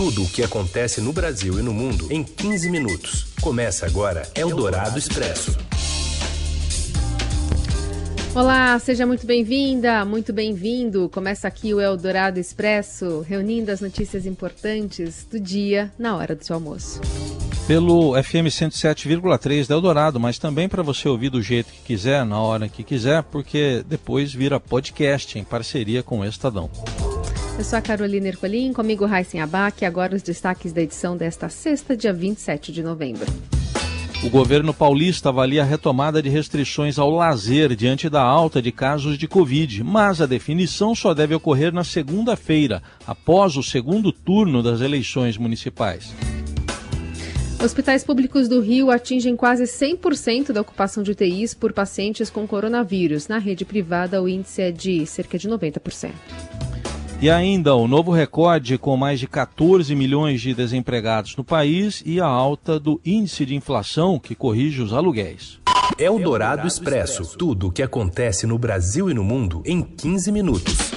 Tudo o que acontece no Brasil e no mundo em 15 minutos. Começa agora Eldorado Expresso. Olá, seja muito bem-vinda, muito bem-vindo. Começa aqui o Eldorado Expresso, reunindo as notícias importantes do dia na hora do seu almoço. Pelo FM 107,3 da Eldorado, mas também para você ouvir do jeito que quiser, na hora que quiser, porque depois vira podcast em parceria com o Estadão. Eu sou a Carolina Ercolim, comigo Raíssen Abac, agora os destaques da edição desta sexta, dia 27 de novembro. O governo paulista avalia a retomada de restrições ao lazer diante da alta de casos de Covid, mas a definição só deve ocorrer na segunda-feira, após o segundo turno das eleições municipais. Hospitais públicos do Rio atingem quase 100% da ocupação de UTIs por pacientes com coronavírus. Na rede privada, o índice é de cerca de 90%. E ainda o novo recorde com mais de 14 milhões de desempregados no país e a alta do índice de inflação que corrige os aluguéis. É o Dourado Expresso. Tudo o que acontece no Brasil e no mundo em 15 minutos.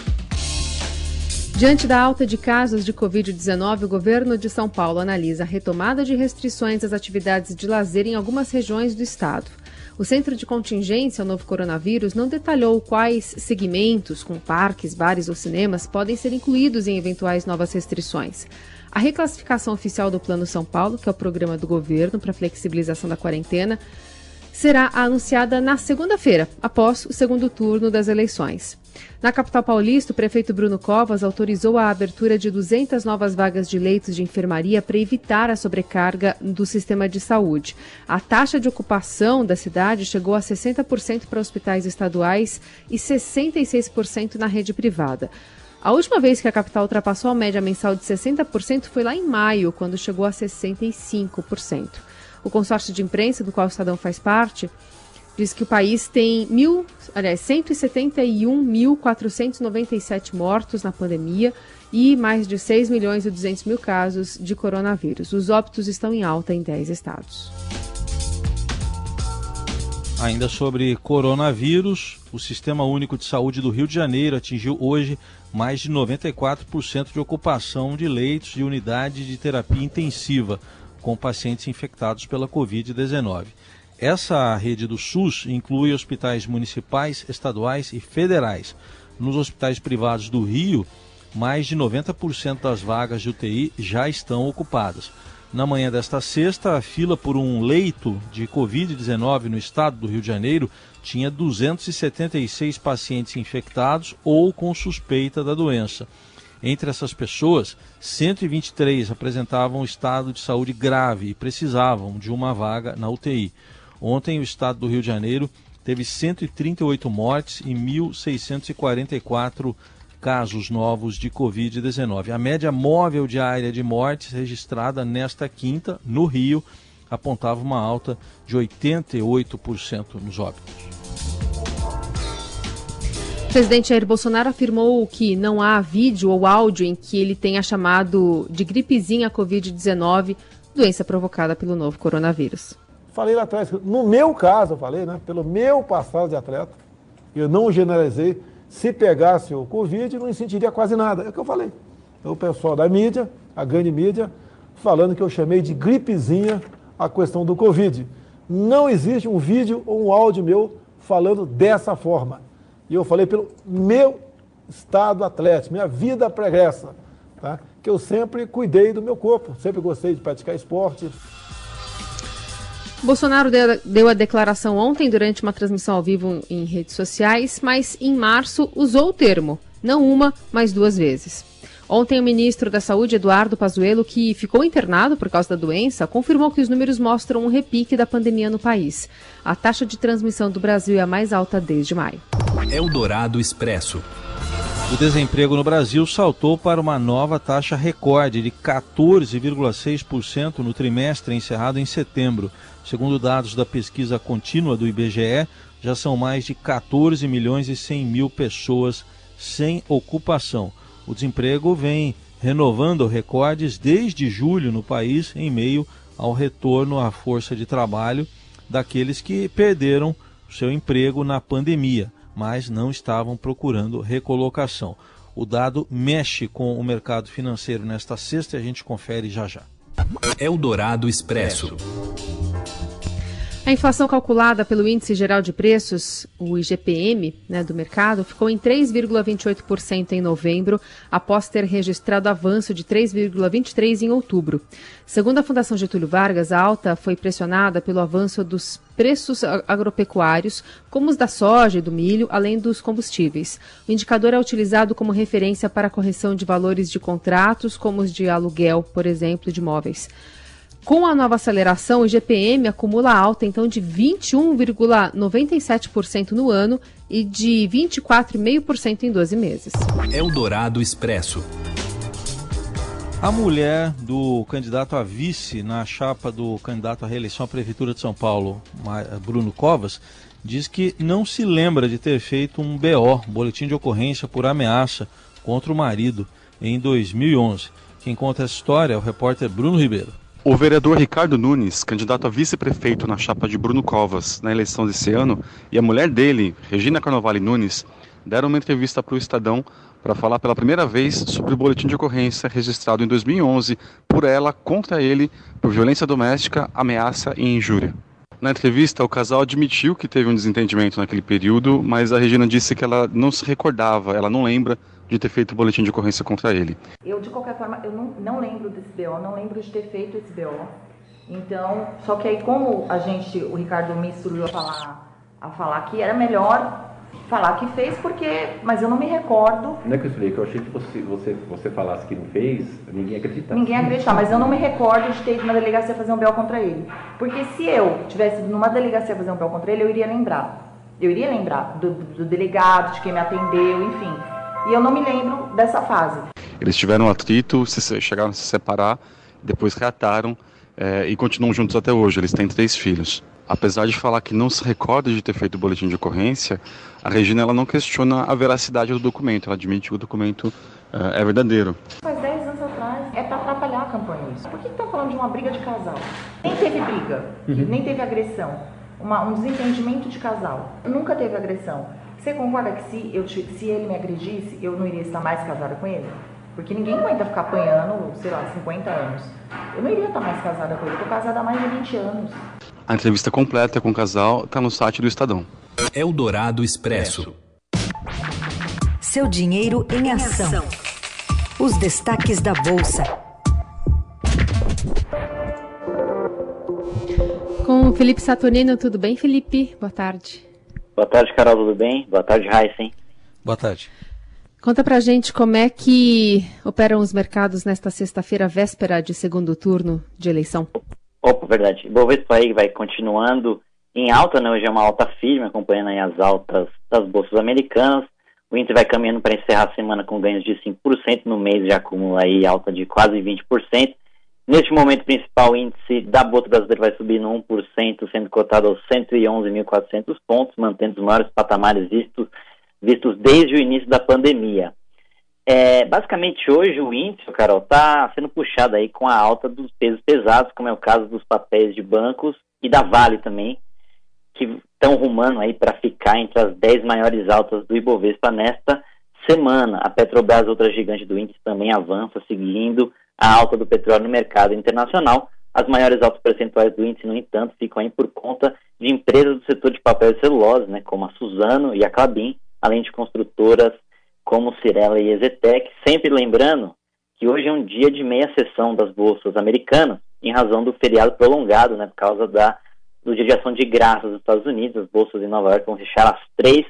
Diante da alta de casos de Covid-19, o governo de São Paulo analisa a retomada de restrições às atividades de lazer em algumas regiões do estado. O Centro de Contingência ao novo coronavírus não detalhou quais segmentos, com parques, bares ou cinemas, podem ser incluídos em eventuais novas restrições. A reclassificação oficial do Plano São Paulo, que é o programa do governo para flexibilização da quarentena, será anunciada na segunda-feira, após o segundo turno das eleições. Na capital paulista, o prefeito Bruno Covas autorizou a abertura de 200 novas vagas de leitos de enfermaria para evitar a sobrecarga do sistema de saúde. A taxa de ocupação da cidade chegou a 60% para hospitais estaduais e 66% na rede privada. A última vez que a capital ultrapassou a média mensal de 60% foi lá em maio, quando chegou a 65%. O consórcio de imprensa, do qual o Estadão faz parte, diz que o país tem mil, aliás, 171.497 mortos na pandemia e mais de 6 milhões e 200 mil casos de coronavírus. Os óbitos estão em alta em 10 estados. Ainda sobre coronavírus, o Sistema Único de Saúde do Rio de Janeiro atingiu hoje mais de 94% de ocupação de leitos de unidade de terapia intensiva com pacientes infectados pela Covid-19. Essa rede do SUS inclui hospitais municipais, estaduais e federais. Nos hospitais privados do Rio, mais de 90% das vagas de UTI já estão ocupadas. Na manhã desta sexta, a fila por um leito de Covid-19 no estado do Rio de Janeiro tinha 276 pacientes infectados ou com suspeita da doença. Entre essas pessoas, 123 apresentavam estado de saúde grave e precisavam de uma vaga na UTI. Ontem, o estado do Rio de Janeiro teve 138 mortes e 1.644 casos novos de Covid-19. A média móvel diária de mortes registrada nesta quinta, no Rio, apontava uma alta de 88% nos óbitos. O presidente Jair Bolsonaro afirmou que não há vídeo ou áudio em que ele tenha chamado de gripezinha Covid-19, doença provocada pelo novo coronavírus. Falei lá atrás, no meu caso, eu falei, né? Pelo meu passado de atleta, eu não generalizei. Se pegasse o Covid, não sentiria quase nada. É o que eu falei. Então, o pessoal da mídia, a grande mídia, falando que eu chamei de gripezinha a questão do Covid. Não existe um vídeo ou um áudio meu falando dessa forma. E eu falei pelo meu estado atlético, minha vida pregressa, tá? que eu sempre cuidei do meu corpo, sempre gostei de praticar esporte. Bolsonaro deu a declaração ontem durante uma transmissão ao vivo em redes sociais, mas em março usou o termo, não uma, mas duas vezes. Ontem, o ministro da Saúde, Eduardo Pazuello, que ficou internado por causa da doença, confirmou que os números mostram um repique da pandemia no país. A taxa de transmissão do Brasil é a mais alta desde maio. Eldorado Expresso. O desemprego no Brasil saltou para uma nova taxa recorde de 14,6% no trimestre encerrado em setembro. Segundo dados da pesquisa contínua do IBGE, já são mais de 14 milhões e 100 mil pessoas sem ocupação. O desemprego vem renovando recordes desde julho no país, em meio ao retorno à força de trabalho daqueles que perderam seu emprego na pandemia, mas não estavam procurando recolocação. O dado mexe com o mercado financeiro nesta sexta e a gente confere já já. Eldorado Expresso. A inflação calculada pelo Índice Geral de Preços, o IGPM, né, do mercado, ficou em 3,28% em novembro, após ter registrado avanço de 3,23% em outubro. Segundo a Fundação Getúlio Vargas, a alta foi pressionada pelo avanço dos preços agropecuários, como os da soja e do milho, além dos combustíveis. O indicador é utilizado como referência para a correção de valores de contratos, como os de aluguel, por exemplo, de imóveis. Com a nova aceleração, o IGPM acumula alta então de 21,97% no ano e de 24,5% em 12 meses. Eldorado Expresso. A mulher do candidato a vice na chapa do candidato à reeleição à Prefeitura de São Paulo, Bruno Covas, diz que não se lembra de ter feito um BO, boletim de ocorrência por ameaça contra o marido, em 2011. Quem conta essa história é o repórter Bruno Ribeiro. O vereador Ricardo Nunes, candidato a vice-prefeito na chapa de Bruno Covas na eleição desse ano, e a mulher dele, Regina Carnovale Nunes, deram uma entrevista para o Estadão para falar pela primeira vez sobre o boletim de ocorrência registrado em 2011 por ela contra ele por violência doméstica, ameaça e injúria. Na entrevista, o casal admitiu que teve um desentendimento naquele período, mas a Regina disse que ela não se recordava, ela não lembra de ter feito o boletim de ocorrência contra ele. Eu, de qualquer forma, eu não, não lembro desse BO, não lembro de ter feito esse BO. Então, só que aí como a gente, o Ricardo me instruiu a falar, a falar que era melhor falar que fez porque, mas eu não me recordo. Não é que eu falei, que eu achei que você, você, você falasse que não fez, ninguém acreditava. Ninguém acreditava, mas eu não me recordo de ter ido na delegacia fazer um BO contra ele. Porque se eu tivesse ido numa delegacia fazer um BO contra ele, eu iria lembrar. Eu iria lembrar do, do, do delegado, de quem me atendeu, enfim. E eu não me lembro dessa fase. Eles tiveram um atrito, se, chegaram a se separar, depois reataram é, e continuam juntos até hoje. Eles têm três filhos. Apesar de falar que não se recorda de ter feito o boletim de ocorrência, a Regina ela não questiona a veracidade do documento. Ela admite que o documento uh, é verdadeiro. Faz 10 anos atrás, é para atrapalhar a campanha isso. Por que estão falando de uma briga de casal? Nem teve briga, uhum. nem teve agressão. Uma, um desentendimento de casal. Nunca teve agressão. Você concorda que se, eu, se ele me agredisse, eu não iria estar mais casada com ele? Porque ninguém aguenta ficar apanhando, sei lá, 50 anos. Eu não iria estar mais casada com ele. Eu tô casada há mais de 20 anos. A entrevista completa com o casal está no site do Estadão. Eldorado Expresso. Seu dinheiro em ação. Os destaques da Bolsa. Com o Felipe Saturnino, tudo bem, Felipe? Boa tarde. Boa tarde, Carol, tudo bem? Boa tarde, Heisen. Boa tarde. Conta pra gente como é que operam os mercados nesta sexta-feira, véspera de segundo turno de eleição. Opa, verdade. Bovespa aí vai continuando em alta, né? Hoje é uma alta firme, acompanhando aí as altas das bolsas americanas. O índice vai caminhando para encerrar a semana com ganhos de 5%, no mês já acumula aí alta de quase 20%. Neste momento principal, o índice da Bolsa Brasileira vai subindo 1%, sendo cotado aos 111.400 pontos, mantendo os maiores patamares vistos, vistos desde o início da pandemia. É, basicamente, hoje o índice, Carol, está sendo puxado aí com a alta dos pesos pesados, como é o caso dos papéis de bancos e da Vale também, que estão rumando aí para ficar entre as 10 maiores altas do Ibovespa nesta semana. A Petrobras, outra gigante do índice, também avança, seguindo a alta do petróleo no mercado internacional. As maiores altas percentuais do índice, no entanto, ficam aí por conta de empresas do setor de papel e celulose, né, como a Suzano e a Clabin, além de construtoras como Cirela e Ezetec, sempre lembrando que hoje é um dia de meia sessão das bolsas americanas, em razão do feriado prolongado, né, por causa da, do dia de ação de graças dos Estados Unidos. As bolsas em Nova York vão fechar às três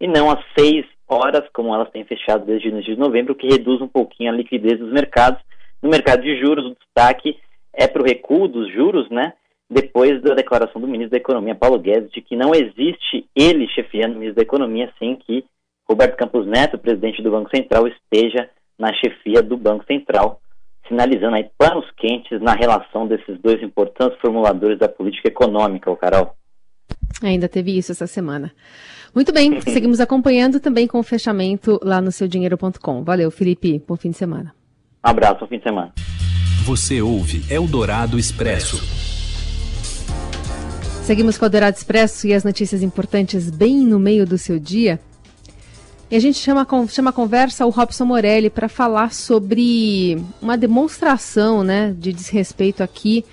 e não às seis horas, como elas têm fechado desde o início de novembro, o que reduz um pouquinho a liquidez dos mercados no mercado de juros, o destaque é para o recuo dos juros, né? Depois da declaração do ministro da Economia, Paulo Guedes, de que não existe ele chefiando o ministro da Economia sem que Roberto Campos Neto, presidente do Banco Central, esteja na chefia do Banco Central, sinalizando aí planos quentes na relação desses dois importantes formuladores da política econômica, o Carol. Ainda teve isso essa semana. Muito bem, seguimos acompanhando também com o fechamento lá no seudinheiro.com. Valeu, Felipe. Bom fim de semana. Um abraço, bom fim de semana. Você ouve Eldorado Expresso. Seguimos com o Eldorado Expresso e as notícias importantes bem no meio do seu dia. E a gente chama, chama a conversa o Robson Morelli para falar sobre uma demonstração né, de desrespeito aqui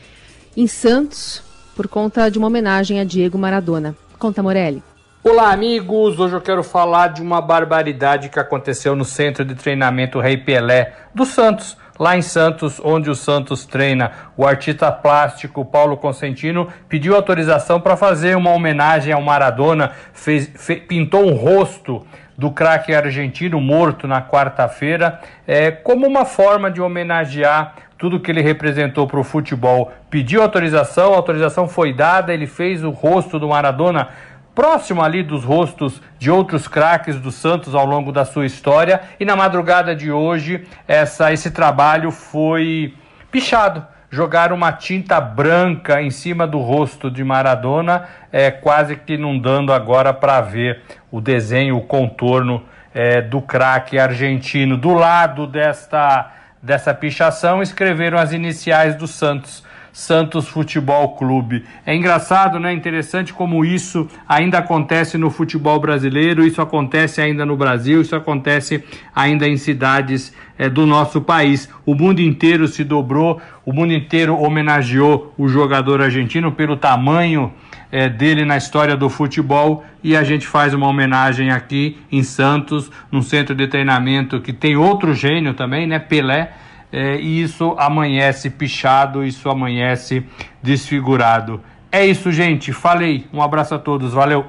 em Santos por conta de uma homenagem a Diego Maradona. Conta, Morelli. Olá, amigos! Hoje eu quero falar de uma barbaridade que aconteceu no centro de treinamento Rei Pelé do Santos. Lá em Santos, onde o Santos treina, o artista plástico Paulo Consentino pediu autorização para fazer uma homenagem ao Maradona, fez, pintou um rosto do craque argentino morto na quarta-feira, é, como uma forma de homenagear tudo que ele representou para o futebol. Pediu autorização, a autorização foi dada, ele fez o rosto do Maradona próximo ali dos rostos de outros craques do Santos ao longo da sua história. E na madrugada de hoje, essa, esse trabalho foi pichado. Jogaram uma tinta branca em cima do rosto de Maradona, é, quase que não dando agora para ver o desenho, o contorno é, do craque argentino. Do lado desta, dessa pichação, escreveram as iniciais do Santos. Santos Futebol Clube. É engraçado, né? Interessante como isso ainda acontece no futebol brasileiro, isso acontece ainda no Brasil, isso acontece ainda em cidades é, do nosso país. O mundo inteiro se dobrou, o mundo inteiro homenageou o jogador argentino pelo tamanho é, dele na história do futebol e a gente faz uma homenagem aqui em Santos, num centro de treinamento que tem outro gênio também, né? Pelé é, e isso amanhece pichado, isso amanhece desfigurado. É isso, gente. Falei. Um abraço a todos. Valeu.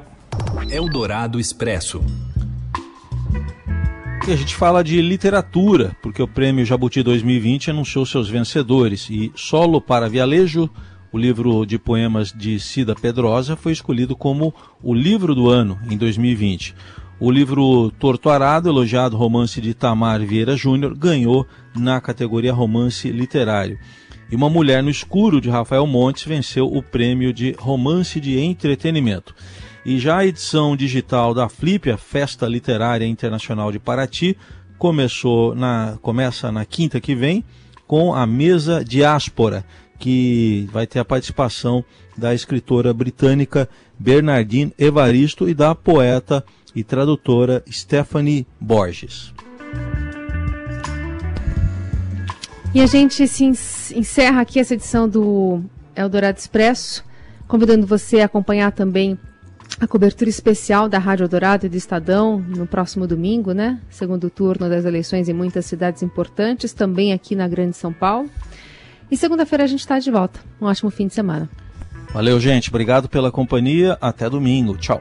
Eldorado Expresso. E a gente fala de literatura, porque o Prêmio Jabuti 2020 anunciou seus vencedores. E Solo para Vialejo, o livro de poemas de Cida Pedrosa, foi escolhido como o livro do ano em 2020. O livro Torto Arado, elogiado romance de Tamar Vieira Júnior, ganhou na categoria romance literário. E Uma Mulher no Escuro, de Rafael Montes, venceu o prêmio de romance de entretenimento. E já a edição digital da Flip, a Festa Literária Internacional de Paraty, começou na, começa na quinta que vem com a mesa Diáspora, que vai ter a participação da escritora britânica Bernardine Evaristo e da poeta e tradutora Stephanie Borges. E a gente se encerra aqui essa edição do Eldorado Expresso, convidando você a acompanhar também a cobertura especial da Rádio Eldorado e do Estadão no próximo domingo, né? Segundo turno das eleições em muitas cidades importantes, também aqui na Grande São Paulo. E segunda-feira a gente está de volta. Um ótimo fim de semana. Valeu, gente. Obrigado pela companhia. Até domingo. Tchau.